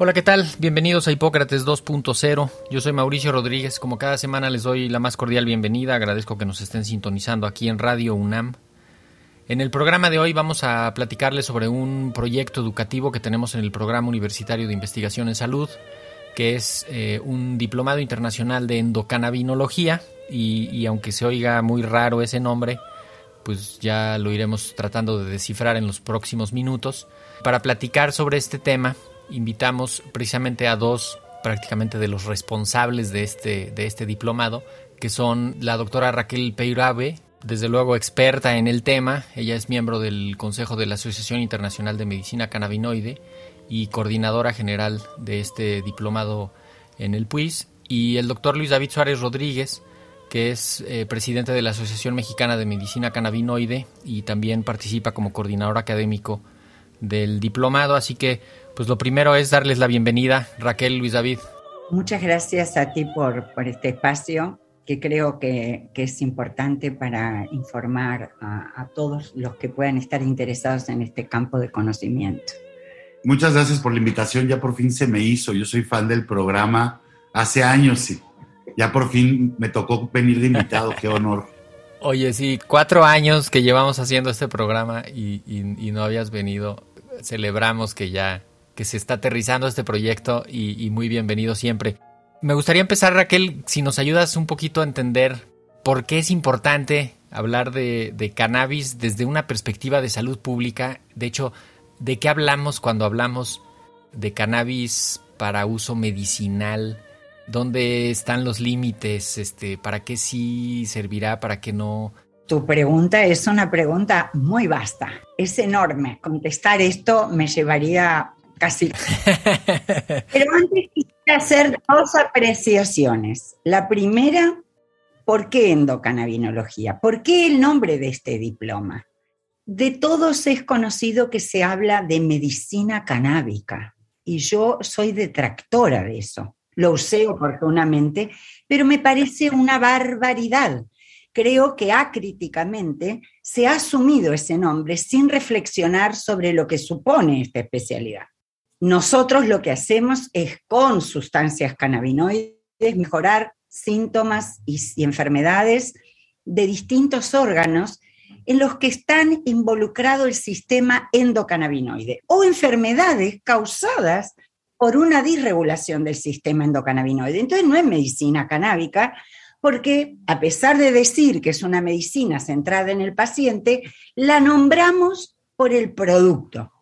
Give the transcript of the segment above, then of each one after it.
Hola, ¿qué tal? Bienvenidos a Hipócrates 2.0. Yo soy Mauricio Rodríguez. Como cada semana les doy la más cordial bienvenida. Agradezco que nos estén sintonizando aquí en Radio UNAM. En el programa de hoy vamos a platicarles sobre un proyecto educativo que tenemos en el Programa Universitario de Investigación en Salud, que es eh, un diplomado internacional de endocannabinología. Y, y aunque se oiga muy raro ese nombre, pues ya lo iremos tratando de descifrar en los próximos minutos. Para platicar sobre este tema, invitamos precisamente a dos prácticamente de los responsables de este, de este diplomado, que son la doctora Raquel Peirabe, desde luego experta en el tema, ella es miembro del Consejo de la Asociación Internacional de Medicina Cannabinoide y coordinadora general de este diplomado en el PUIS, y el doctor Luis David Suárez Rodríguez, que es eh, presidente de la Asociación Mexicana de Medicina Cannabinoide y también participa como coordinador académico del diplomado, así que pues lo primero es darles la bienvenida, Raquel Luis David. Muchas gracias a ti por, por este espacio que creo que, que es importante para informar a, a, todos los que puedan estar interesados en este campo de conocimiento. Muchas gracias por la invitación, ya por fin se me hizo, yo soy fan del programa hace años, sí. ya por fin me tocó venir de invitado, qué honor. Oye, sí, cuatro años que llevamos haciendo este programa y, y, y no habías venido, celebramos que ya que se está aterrizando este proyecto y, muy bienvenido siempre. Me gustaría empezar, Raquel, si nos ayudas un poquito a entender por qué es importante hablar de, de, cannabis desde una perspectiva de salud pública. De hecho, ¿de qué hablamos cuando hablamos de cannabis para uso medicinal? ¿Dónde están los límites? Este, ¿Para qué sí servirá? ¿Para qué no? Tu pregunta es una pregunta muy vasta, es enorme. Contestar esto me llevaría casi. Pero antes quisiera hacer dos apreciaciones. La primera, ¿por qué endocannabinología? ¿Por qué el nombre de este diploma? De todos es conocido que se habla de medicina canábica y yo soy detractora de eso. Lo usé oportunamente, pero me parece una barbaridad. Creo que acríticamente se ha asumido ese nombre sin reflexionar sobre lo que supone esta especialidad. Nosotros lo que hacemos es con sustancias cannabinoides mejorar síntomas y, enfermedades de distintos órganos en los que están involucrado el sistema endocannabinoide o enfermedades causadas por una disregulación del sistema endocannabinoide. Entonces no es medicina canábica porque a pesar de decir que es una medicina centrada en el paciente, la nombramos por el producto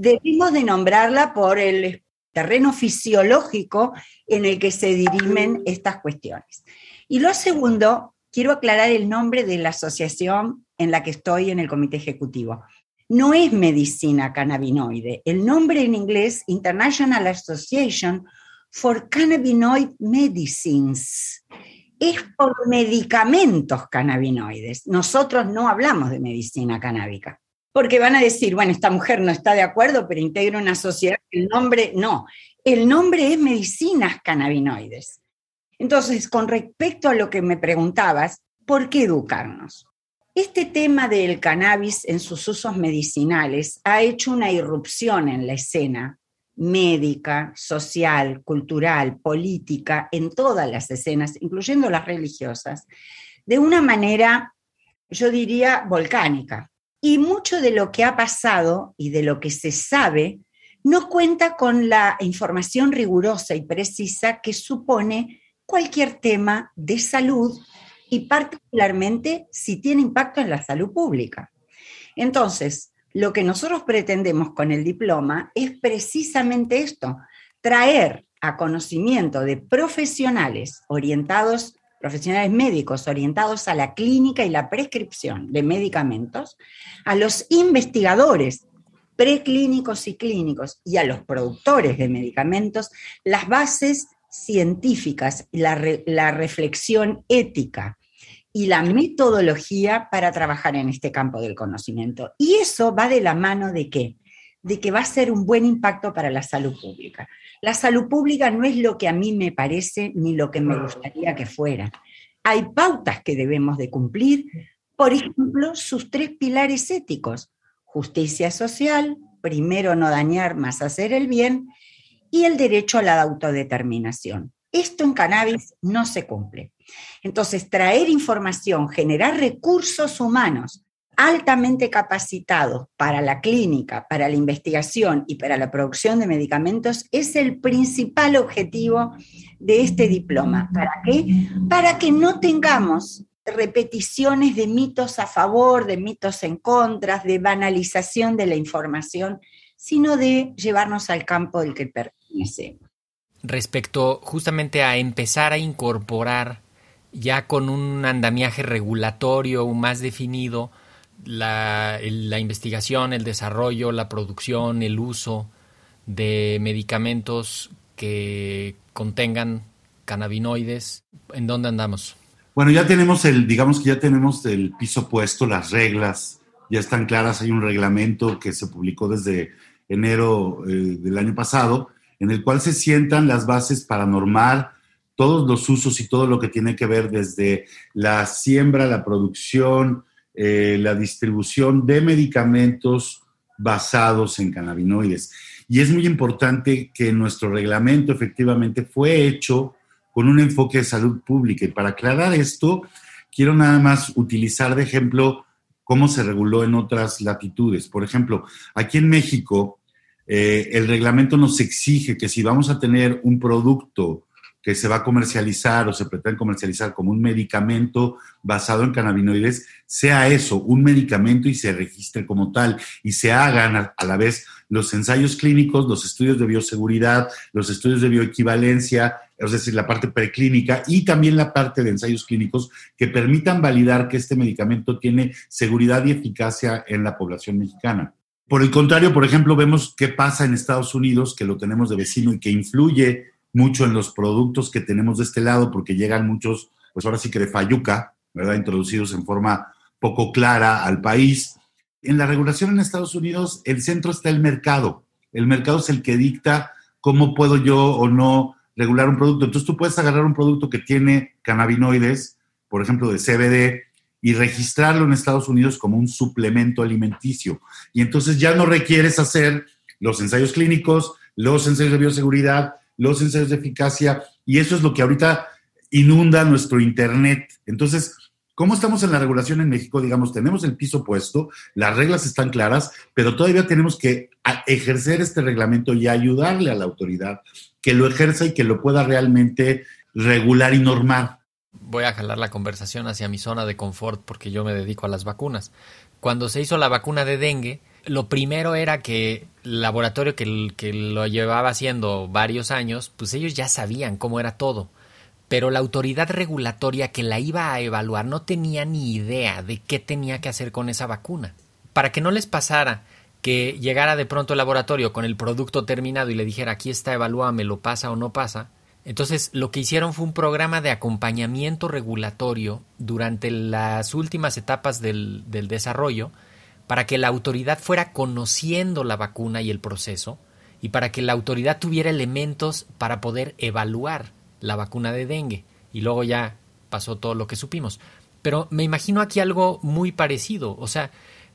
debimos de nombrarla por el terreno fisiológico en el que se dirimen estas cuestiones. Y lo segundo, quiero aclarar el nombre de la asociación en la que estoy en el comité ejecutivo. No es medicina cannabinoide. El nombre en inglés, International Association for Cannabinoid Medicines, es por medicamentos cannabinoides. Nosotros no hablamos de medicina canábica porque van a decir, bueno, esta mujer no está de acuerdo, pero integra una sociedad, el nombre, no, el nombre es medicinas cannabinoides. Entonces, con respecto a lo que me preguntabas, ¿por qué educarnos? Este tema del cannabis en sus usos medicinales ha hecho una irrupción en la escena médica, social, cultural, política, en todas las escenas, incluyendo las religiosas, de una manera, yo diría, volcánica. Y mucho de lo que ha pasado y de lo que se sabe no cuenta con la información rigurosa y precisa que supone cualquier tema de salud y particularmente si tiene impacto en la salud pública. Entonces, lo que nosotros pretendemos con el diploma es precisamente esto, traer a conocimiento de profesionales orientados, profesionales médicos orientados a la clínica y la prescripción de medicamentos, a los investigadores preclínicos y clínicos y a los productores de medicamentos, las bases científicas, la, la reflexión ética y la metodología para trabajar en este campo del conocimiento. Y eso va de la mano de qué? De que va a ser un buen impacto para la salud pública. La salud pública no es lo que a mí me parece ni lo que me gustaría que fuera. Hay pautas que debemos de cumplir, por ejemplo, sus tres pilares éticos, justicia social, primero no dañar más hacer el bien, y el derecho a la autodeterminación. Esto en cannabis no se cumple. Entonces, traer información, generar recursos humanos altamente capacitados para la clínica, para la investigación y para la producción de medicamentos es el principal objetivo de este diploma. ¿Para qué? Para que no tengamos repeticiones de mitos a favor, de mitos en contra, de banalización de la información, sino de llevarnos al campo del que pertenecemos. Respecto justamente a empezar a incorporar ya con un andamiaje regulatorio más definido la, investigación, el desarrollo, la producción, el uso de medicamentos que contengan cannabinoides. ¿En dónde andamos? Bueno, ya tenemos el, digamos que ya tenemos el piso puesto, las reglas ya están claras. Hay un reglamento que se publicó desde enero eh, del año pasado, en el cual se sientan las bases para normar todos los usos y todo lo que tiene que ver desde la siembra, la producción, eh, la distribución de medicamentos basados en cannabinoides. Y es muy importante que nuestro reglamento efectivamente fue hecho con un enfoque de salud pública. Y para aclarar esto, quiero nada más utilizar de ejemplo cómo se reguló en otras latitudes. Por ejemplo, aquí en México, eh, el reglamento nos exige que si vamos a tener un producto que se va a comercializar o se pretende comercializar como un medicamento basado en cannabinoides, sea eso, un medicamento y se registre como tal y se hagan a, la vez los ensayos clínicos, los estudios de bioseguridad, los estudios de bioequivalencia, es decir, la parte preclínica y también la parte de ensayos clínicos que permitan validar que este medicamento tiene seguridad y eficacia en la población mexicana. Por el contrario, por ejemplo, vemos qué pasa en Estados Unidos, que lo tenemos de vecino y que influye mucho en los productos que tenemos de este lado, porque llegan muchos, pues ahora sí que de Fayuca, ¿verdad? Introducidos en forma poco clara al país. En la regulación en Estados Unidos, el centro está el mercado. El mercado es el que dicta cómo puedo yo o no regular un producto. Entonces tú puedes agarrar un producto que tiene cannabinoides, por ejemplo, de CBD, y registrarlo en Estados Unidos como un suplemento alimenticio. Y entonces ya no requieres hacer los ensayos clínicos, los ensayos de bioseguridad, los ensayos de eficacia, y eso es lo que ahorita inunda nuestro Internet. Entonces, ¿cómo estamos en la regulación en México? Digamos, tenemos el piso puesto, las reglas están claras, pero todavía tenemos que ejercer este reglamento y ayudarle a la autoridad que lo ejerza y que lo pueda realmente regular y normar. Voy a jalar la conversación hacia mi zona de confort porque yo me dedico a las vacunas. Cuando se hizo la vacuna de dengue, lo primero era que el laboratorio que, lo llevaba haciendo varios años, pues ellos ya sabían cómo era todo. Pero la autoridad regulatoria que la iba a evaluar no tenía ni idea de qué tenía que hacer con esa vacuna. Para que no les pasara que llegara de pronto el laboratorio con el producto terminado y le dijera aquí está, evalúame, lo pasa o no pasa. Entonces lo que hicieron fue un programa de acompañamiento regulatorio durante las últimas etapas del, del desarrollo para que la autoridad fuera conociendo la vacuna y el proceso y para que la autoridad tuviera elementos para poder evaluar la vacuna de dengue. Y luego ya pasó todo lo que supimos. Pero me imagino aquí algo muy parecido. O sea,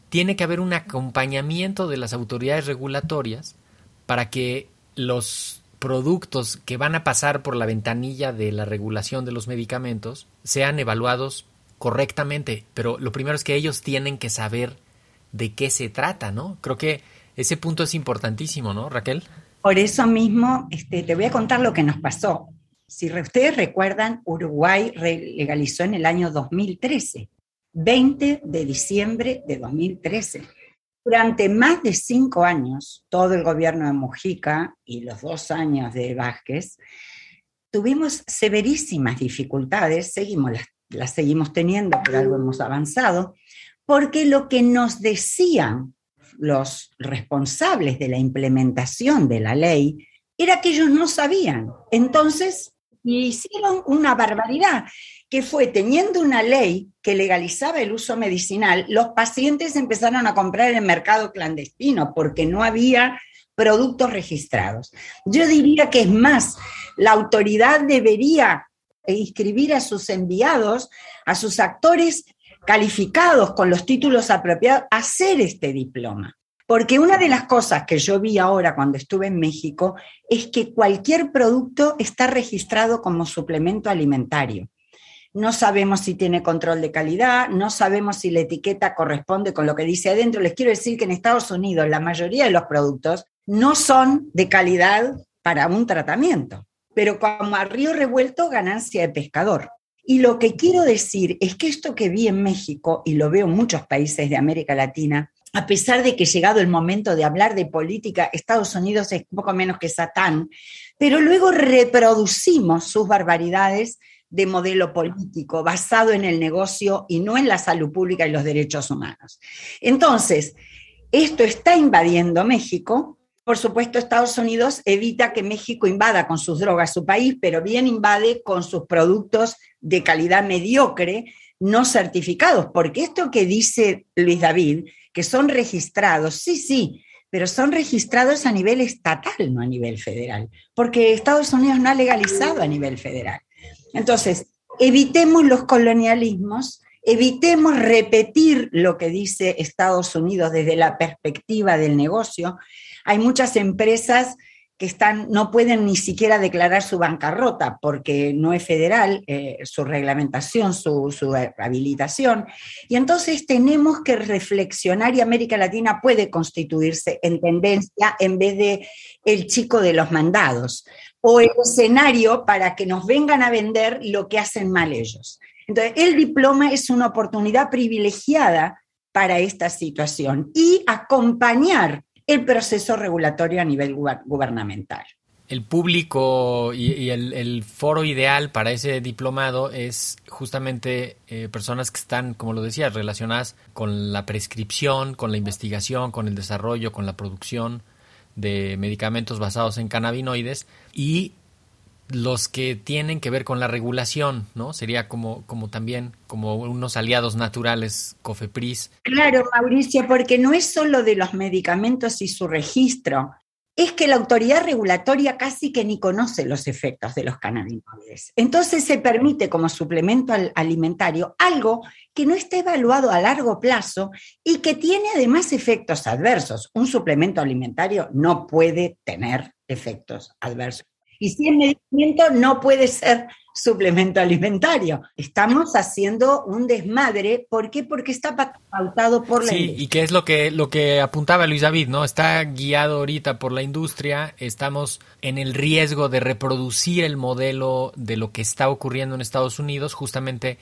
tiene que haber un acompañamiento de las autoridades regulatorias para que los productos que van a pasar por la ventanilla de la regulación de los medicamentos sean evaluados correctamente. Pero lo primero es que ellos tienen que saber de qué se trata, ¿no? Creo que ese punto es importantísimo, ¿no, Raquel? Por eso mismo, este, te voy a contar lo que nos pasó. Si ustedes recuerdan, Uruguay legalizó en el año 2013, 20 de diciembre de 2013. Durante más de cinco años, todo el gobierno de Mujica y los dos años de Vázquez, tuvimos severísimas dificultades, seguimos las, las seguimos teniendo, pero algo hemos avanzado, porque lo que nos decían los responsables de la implementación de la ley era que ellos no sabían. Entonces, hicieron una barbaridad que fue teniendo una ley que legalizaba el uso medicinal, los pacientes empezaron a comprar en el mercado clandestino porque no había productos registrados. Yo diría que es más, la autoridad debería inscribir a sus enviados, a sus actores calificados con los títulos apropiados, a hacer este diploma. Porque una de las cosas que yo vi ahora cuando estuve en México es que cualquier producto está registrado como suplemento alimentario no sabemos si tiene control de calidad, no sabemos si la etiqueta corresponde con lo que dice adentro. Les quiero decir que en Estados Unidos la mayoría de los productos no son de calidad para un tratamiento, pero como a río revuelto, ganancia de pescador. Y lo que quiero decir es que esto que vi en México, y lo veo en muchos países de América Latina, a pesar de que llegado el momento de hablar de política, Estados Unidos es poco menos que Satán, pero luego reproducimos sus barbaridades de modelo político basado en el negocio y no en la salud pública y los derechos humanos. Entonces, esto está invadiendo México. Por supuesto, Estados Unidos evita que México invada con sus drogas su país, pero bien invade con sus productos de calidad mediocre, no certificados, porque esto que dice Luis David, que son registrados, sí, sí, pero son registrados a nivel estatal, no a nivel federal, porque Estados Unidos no ha legalizado a nivel federal. Entonces, evitemos los colonialismos, evitemos repetir lo que dice Estados Unidos desde la perspectiva del negocio. Hay muchas empresas que están, no pueden ni siquiera declarar su bancarrota porque no es federal eh, su reglamentación, su, su, habilitación. Y entonces tenemos que reflexionar y América Latina puede constituirse en tendencia en vez de el chico de los mandados o el escenario para que nos vengan a vender lo que hacen mal ellos. Entonces, el diploma es una oportunidad privilegiada para esta situación y acompañar el proceso regulatorio a nivel gubernamental. El público y, el, foro ideal para ese diplomado es justamente eh, personas que están, como lo decías, relacionadas con la prescripción, con la investigación, con el desarrollo, con la producción de medicamentos basados en cannabinoides y los que tienen que ver con la regulación, ¿no? Sería como, como también como unos aliados naturales, COFEPRIS. Claro, Mauricio, porque no es solo de los medicamentos y su registro, es que la autoridad regulatoria casi que ni conoce los efectos de los cannabinoides. Entonces se permite como suplemento alimentario algo que no está evaluado a largo plazo y que tiene además efectos adversos. Un suplemento alimentario no puede tener efectos adversos. Y si es medicamento, no puede ser suplemento alimentario. Estamos haciendo un desmadre. ¿Por qué? Porque está pautado por la sí, y que es lo que, lo que apuntaba Luis David, ¿no? Está guiado ahorita por la industria. Estamos en el riesgo de reproducir el modelo de lo que está ocurriendo en Estados Unidos. Justamente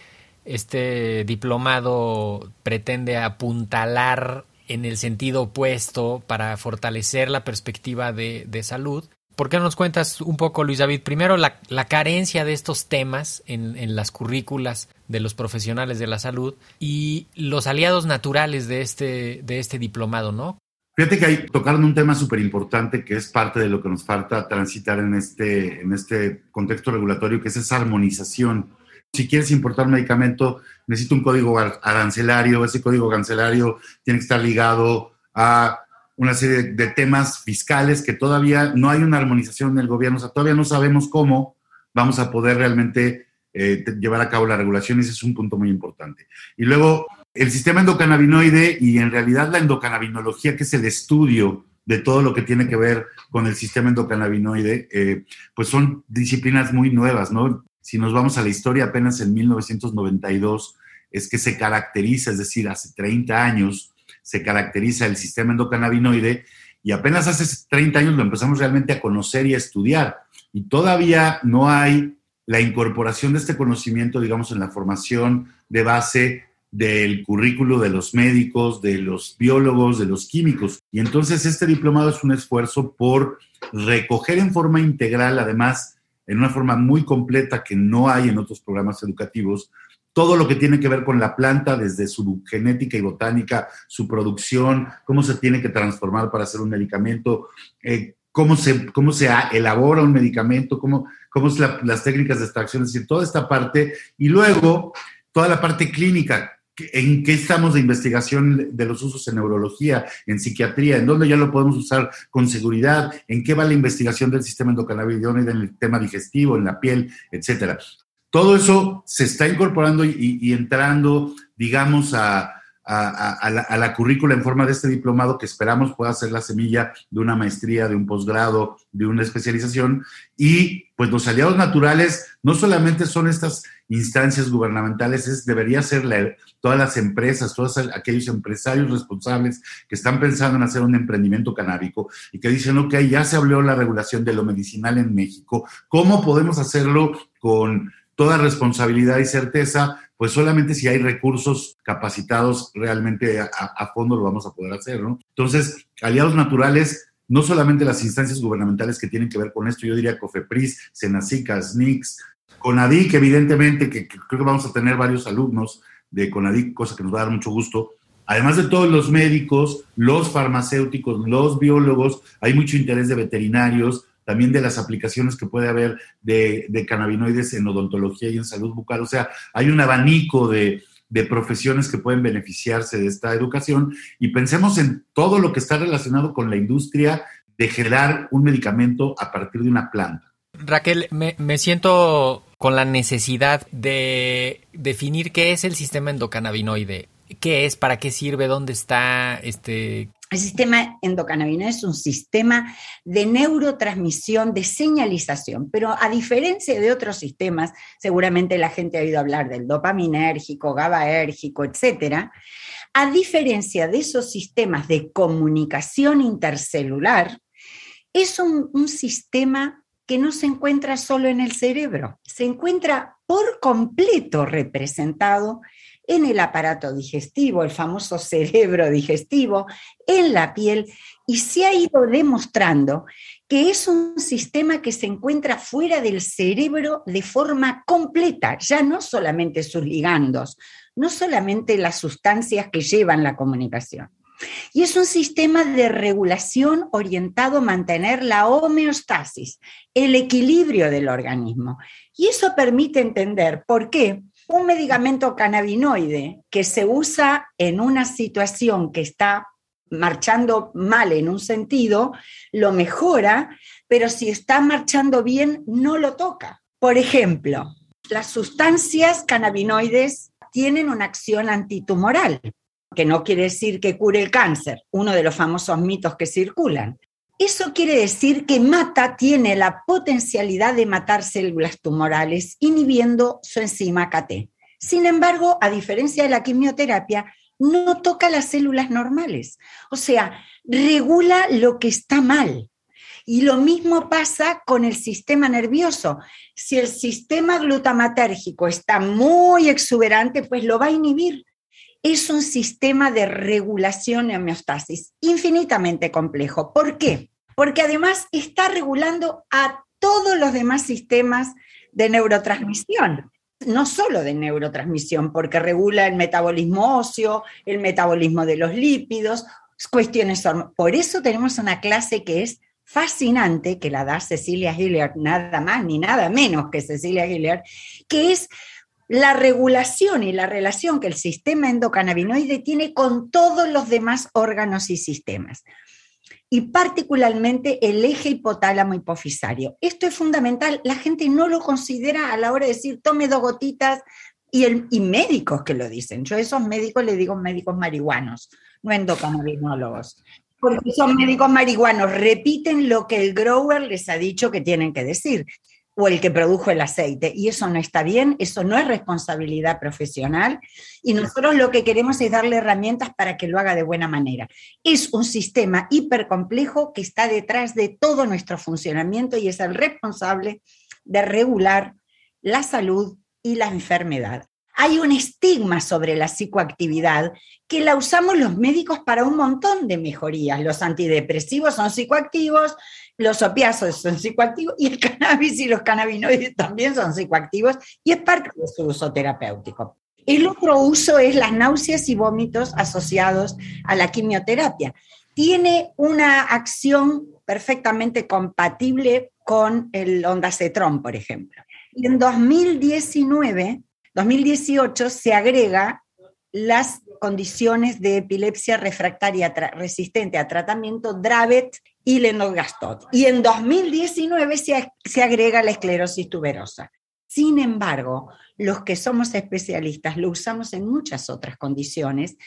este diplomado pretende apuntalar en el sentido opuesto para fortalecer la perspectiva de, de salud ¿Por qué no nos cuentas un poco, Luis David? Primero, la, carencia de estos temas en, las currículas de los profesionales de la salud y los aliados naturales de este, de este diplomado, ¿no? Fíjate que hay, tocaron un tema súper importante que es parte de lo que nos falta transitar en este, en este contexto regulatorio, que es esa armonización. Si quieres importar medicamento, necesita un código arancelario, ese código arancelario tiene que estar ligado a una serie de temas fiscales que todavía no hay una armonización en el gobierno, o sea, todavía no sabemos cómo vamos a poder realmente eh, llevar a cabo la regulación, ese es un punto muy importante. Y luego, el sistema endocannabinoide y en realidad la endocannabinología, que es el estudio de todo lo que tiene que ver con el sistema endocannabinoide, eh, pues son disciplinas muy nuevas, ¿no? Si nos vamos a la historia, apenas en 1992 es que se caracteriza, es decir, hace 30 años, se caracteriza el sistema endocannabinoide y apenas hace 30 años lo empezamos realmente a conocer y a estudiar. y todavía no hay la incorporación de este conocimiento, digamos, en la formación de base del currículo de los médicos, de los biólogos, de los químicos. Y entonces este diplomado es un esfuerzo por recoger en forma integral, además, en una forma muy completa que no hay en otros programas educativos, todo lo que tiene que ver con la planta, desde su genética y botánica, su producción, cómo se tiene que transformar para hacer un medicamento, eh, cómo, se, cómo se elabora un medicamento, cómo, cómo las técnicas de extracción, es decir, toda esta parte, y luego toda la parte clínica, en qué estamos de investigación de los usos en neurología, en psiquiatría, en dónde ya lo podemos usar con seguridad, en qué va la investigación del sistema endocannabinoide en el tema digestivo, en la piel, etcétera. Todo eso se está incorporando y, entrando, digamos, a, la, la, currícula en forma de este diplomado que esperamos pueda ser la semilla de una maestría, de un posgrado, de una especialización. Y pues los aliados naturales no solamente son estas instancias gubernamentales, es, debería ser todas las empresas, todos aquellos empresarios responsables que están pensando en hacer un emprendimiento canábico y que dicen, ok, ya se habló la regulación de lo medicinal en México, ¿cómo podemos hacerlo con toda responsabilidad y certeza, pues solamente si hay recursos capacitados realmente a, fondo lo vamos a poder hacer, ¿no? Entonces, aliados naturales, no solamente las instancias gubernamentales que tienen que ver con esto, yo diría COFEPRIS, SENACICA, SNICS, CONADIC, evidentemente, que, que creo que vamos a tener varios alumnos de CONADIC, cosa que nos va a dar mucho gusto, Además de todos los médicos, los farmacéuticos, los biólogos, hay mucho interés de veterinarios, también de las aplicaciones que puede haber de, cannabinoides en odontología y en salud bucal. O sea, hay un abanico de, de profesiones que pueden beneficiarse de esta educación y pensemos en todo lo que está relacionado con la industria de generar un medicamento a partir de una planta. Raquel, me, me, siento con la necesidad de definir qué es el sistema endocannabinoide, qué es, para qué sirve, dónde está, este, el sistema endocannabinoide es un sistema de neurotransmisión, de señalización, pero a diferencia de otros sistemas, seguramente la gente ha oído hablar del dopaminérgico, GABAérgico, etcétera. A diferencia de esos sistemas de comunicación intercelular, es un, un sistema que no se encuentra solo en el cerebro, se encuentra por completo representado en el aparato digestivo, el famoso cerebro digestivo, en la piel, y se ha ido demostrando que es un sistema que se encuentra fuera del cerebro de forma completa, ya no solamente sus ligandos, no solamente las sustancias que llevan la comunicación. Y es un sistema de regulación orientado a mantener la homeostasis, el equilibrio del organismo. Y eso permite entender por qué un medicamento cannabinoide que se usa en una situación que está marchando mal en un sentido, lo mejora, pero si está marchando bien, no lo toca. Por ejemplo, las sustancias cannabinoides tienen una acción antitumoral, que no quiere decir que cure el cáncer, uno de los famosos mitos que circulan. Eso quiere decir que mata tiene la potencialidad de matar células tumorales inhibiendo su enzima KT. Sin embargo, a diferencia de la quimioterapia, no toca las células normales. O sea, regula lo que está mal. Y lo mismo pasa con el sistema nervioso. Si el sistema glutamatérgico está muy exuberante, pues lo va a inhibir. Es un sistema de regulación y homeostasis infinitamente complejo. ¿Por qué? porque además está regulando a todos los demás sistemas de neurotransmisión, no solo de neurotransmisión, porque regula el metabolismo óseo, el metabolismo de los lípidos, cuestiones. Por eso tenemos una clase que es fascinante, que la da Cecilia Hilliard, nada más ni nada menos que Cecilia Hilliard, que es la regulación y la relación que el sistema endocannabinoide tiene con todos los demás órganos y sistemas y particularmente el eje hipotálamo hipofisario. Esto es fundamental, la gente no lo considera a la hora de decir tome dos gotitas y, médicos que lo dicen. Yo a esos médicos les digo médicos marihuanos, no endocannabinólogos, porque son médicos marihuanos, repiten lo que el grower les ha dicho que tienen que decir. O el que produjo el aceite. Y eso no está bien, eso no es responsabilidad profesional y nosotros lo que queremos es darle herramientas para que lo haga de buena manera. Es un sistema hipercomplejo que está detrás de todo nuestro funcionamiento y es el responsable de regular la salud y la enfermedad. Hay un estigma sobre la psicoactividad que la usamos los médicos para un montón de mejorías. Los antidepresivos son psicoactivos, los opiáceos son psicoactivos y el cannabis y los cannabinoides también son psicoactivos y es parte de su uso terapéutico. El otro uso es las náuseas y vómitos asociados a la quimioterapia. Tiene una acción perfectamente compatible con el ondacetrón, por ejemplo. Y en 2019, 2018 se agrega las condiciones de epilepsia refractaria resistente a tratamiento Dravet y Lennox-Gastaut. Y en 2019 se, se agrega la esclerosis tuberosa. Sin embargo, los que somos especialistas lo usamos en muchas otras condiciones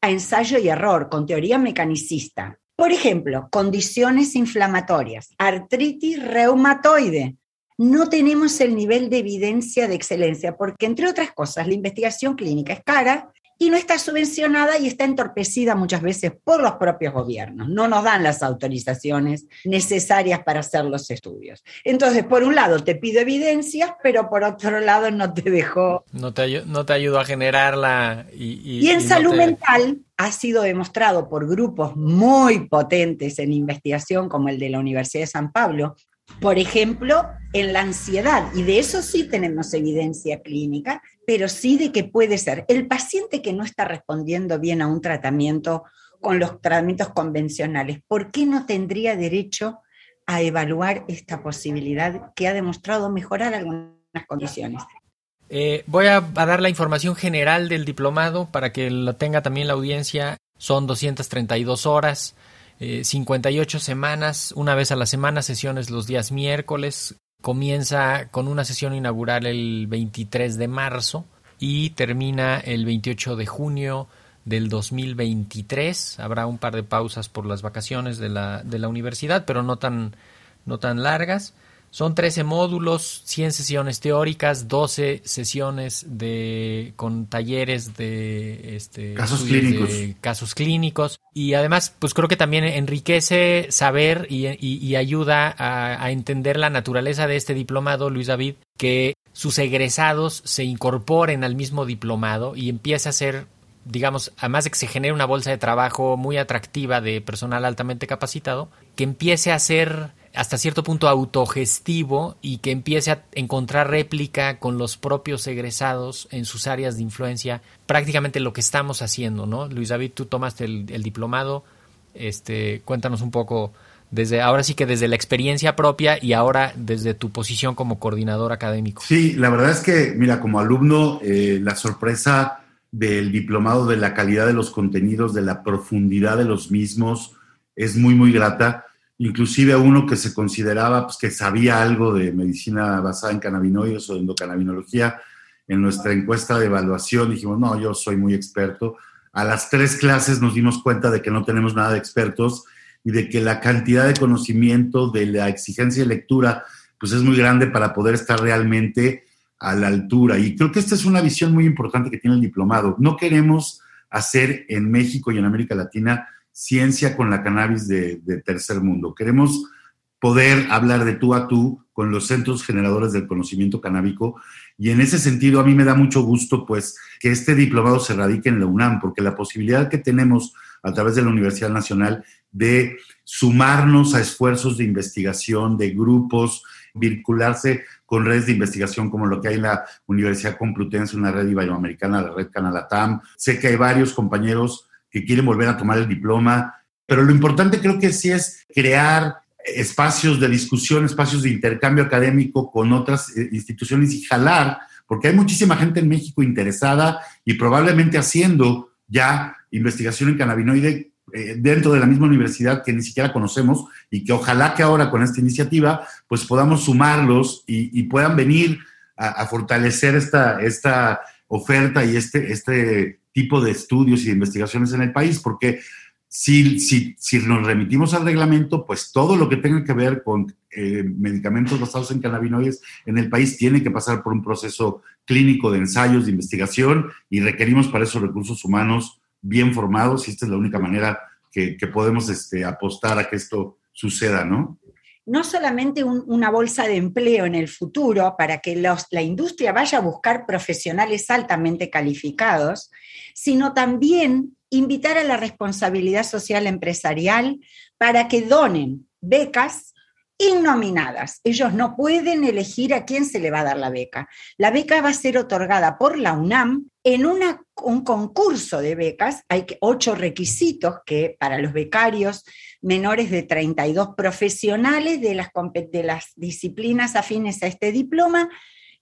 a ensayo y error, con teoría mecanicista. Por ejemplo, condiciones inflamatorias, artritis reumatoide. No tenemos el nivel de evidencia de excelencia porque, entre otras cosas, la investigación clínica es cara y no está subvencionada y está entorpecida muchas veces por los propios gobiernos. No nos dan las autorizaciones necesarias para hacer los estudios. Entonces, por un lado, te pido evidencias, pero por otro lado, no te dejo. No te, no te ayudo a generarla. Y, y, en salud mental ha sido demostrado por grupos muy potentes en investigación, como el de la Universidad de San Pablo, por ejemplo, en la ansiedad, y de eso sí tenemos evidencia clínica, pero sí de que puede ser el paciente que no está respondiendo bien a un tratamiento con los tratamientos convencionales, ¿por qué no tendría derecho a evaluar esta posibilidad que ha demostrado mejorar algunas condiciones? Eh, voy a, a, dar la información general del diplomado para que lo tenga también la audiencia. Son 232 horas. 58 eh, semanas, una vez a la semana, sesiones los días miércoles. Comienza con una sesión inaugural el 23 de marzo y termina el 28 de junio del 2023. Habrá un par de pausas por las vacaciones de la, de la universidad, pero no tan largas. Son 13 módulos, 100 sesiones teóricas, 12 sesiones de con talleres de este, casos clínicos. casos clínicos y además pues creo que también enriquece saber y, y, ayuda a, a, entender la naturaleza de este diplomado, Luis David, que sus egresados se incorporen al mismo diplomado y empiece a ser digamos, además de que se genere una bolsa de trabajo muy atractiva de personal altamente capacitado, que empiece a ser hasta cierto punto autogestivo y que empiece a encontrar réplica con los propios egresados en sus áreas de influencia, prácticamente lo que estamos haciendo, ¿no? Luis David, tú tomaste el, diplomado, este, cuéntanos un poco desde ahora sí que desde la experiencia propia y ahora desde tu posición como coordinador académico. Sí, la verdad es que, mira, como alumno, eh, la sorpresa del diplomado, de la calidad de los contenidos, de la profundidad de los mismos, es muy, muy grata inclusive a uno que se consideraba pues, que sabía algo de medicina basada en cannabinoides o endocannabinología, en nuestra encuesta de evaluación dijimos, no, yo soy muy experto. A las tres clases nos dimos cuenta de que no tenemos nada de expertos y de que la cantidad de conocimiento, de la exigencia de lectura, pues es muy grande para poder estar realmente a la altura. Y creo que esta es una visión muy importante que tiene el diplomado. No queremos hacer en México y en América Latina ciencia con la cannabis de, tercer mundo. Queremos poder hablar de tú a tú con los centros generadores del conocimiento canábico y en ese sentido a mí me da mucho gusto pues que este diplomado se radique en la UNAM porque la posibilidad que tenemos a través de la Universidad Nacional de sumarnos a esfuerzos de investigación de grupos, vincularse con redes de investigación como lo que hay en la Universidad Complutense, una red iberoamericana, la red Canalatam. Sé que hay varios compañeros que quieren volver a tomar el diploma, pero lo importante creo que sí es crear espacios de discusión, espacios de intercambio académico con otras eh, instituciones y jalar, porque hay muchísima gente en México interesada y probablemente haciendo ya investigación en cannabinoide eh, dentro de la misma universidad que ni siquiera conocemos y que ojalá que ahora con esta iniciativa pues podamos sumarlos y, puedan venir a, a, fortalecer esta, esta oferta y este, este tipo de estudios y de investigaciones en el país, porque si, si, si, nos remitimos al reglamento, pues todo lo que tenga que ver con eh, medicamentos basados en cannabinoides en el país tiene que pasar por un proceso clínico de ensayos, de investigación y requerimos para eso recursos humanos bien formados y esta es la única manera que, que podemos este, apostar a que esto suceda, ¿no? No solamente una bolsa de empleo en el futuro para que la industria vaya a buscar profesionales altamente calificados, sino también invitar a la responsabilidad social empresarial para que donen becas innominadas. Ellos no pueden elegir a quién se le va a dar la beca. La beca va a ser otorgada por la UNAM en un concurso de becas. Hay ocho requisitos que para los becarios menores de 32 profesionales de las, de las disciplinas afines a este diploma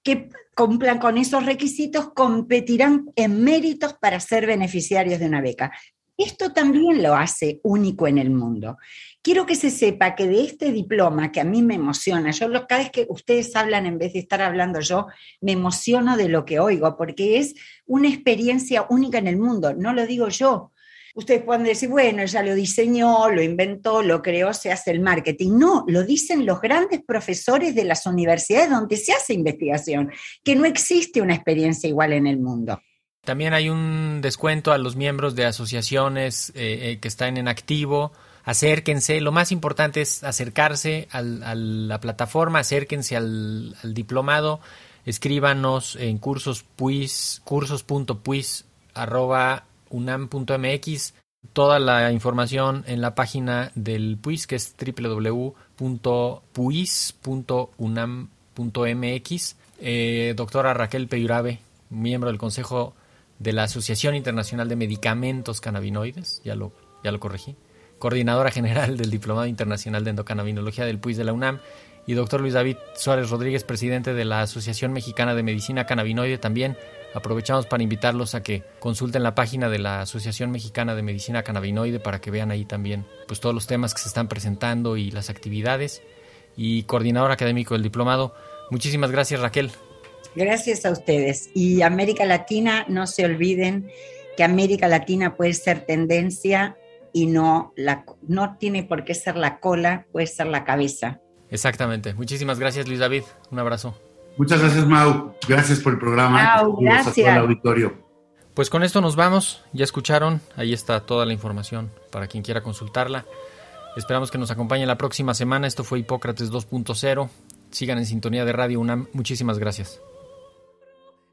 que cumplan con esos requisitos competirán en méritos para ser beneficiarios de una beca. Esto también lo hace único en el mundo. Quiero que se sepa que de este diploma que a mí me emociona, yo cada vez que ustedes hablan en vez de estar hablando yo, me emociono de lo que oigo, porque es una experiencia única en el mundo, no lo digo yo, Ustedes pueden decir, bueno, ya lo diseñó, lo inventó, lo creó, se hace el marketing. No, lo dicen los grandes profesores de las universidades donde se hace investigación, que no existe una experiencia igual en el mundo. También hay un descuento a los miembros de asociaciones eh, eh, que están en activo. Acérquense, lo más importante es acercarse a la plataforma, acérquense al, diplomado, escríbanos en cursos cursos.puis unam.mx. Toda la información en la página del PUIS, que es www.puis.unam.mx. Eh, doctora Raquel Peyurabe, miembro del Consejo de la Asociación Internacional de Medicamentos Cannabinoides, ya lo, ya lo corregí, coordinadora general del Diplomado Internacional de Endocannabinología del PUIS de la UNAM, y doctor Luis David Suárez Rodríguez, presidente de la Asociación Mexicana de Medicina Cannabinoide, también Aprovechamos para invitarlos a que consulten la página de la Asociación Mexicana de Medicina Cannabinoide para que vean ahí también pues, todos los temas que se están presentando y las actividades. Y coordinador académico del diplomado. Muchísimas gracias Raquel. Gracias a ustedes. Y América Latina, no se olviden que América Latina puede ser tendencia y no, la, no tiene por qué ser la cola, puede ser la cabeza. Exactamente. Muchísimas gracias Luis David. Un abrazo. Muchas gracias, Mau. Gracias por el programa. Mau, gracias. auditorio. Pues con esto nos vamos. Ya escucharon. Ahí está toda la información para quien quiera consultarla. Esperamos que nos acompañen la próxima semana. Esto fue Hipócrates 2.0. Sigan en sintonía de Radio UNAM. Muchísimas gracias.